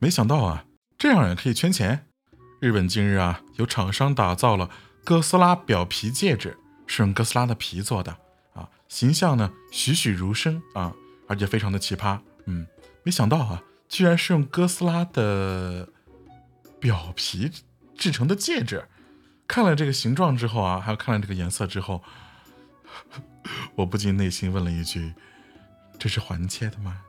没想到啊这样也可以圈钱。日本近日啊有厂商打造了哥斯拉表皮戒指是用哥斯拉的皮做的啊形象呢栩栩如生啊而且非常的奇葩嗯没想到啊居然是用哥斯拉的表皮制成的戒指。看了这个形状之后啊还有看了这个颜色之后 我不禁内心问了一句这是环切的吗？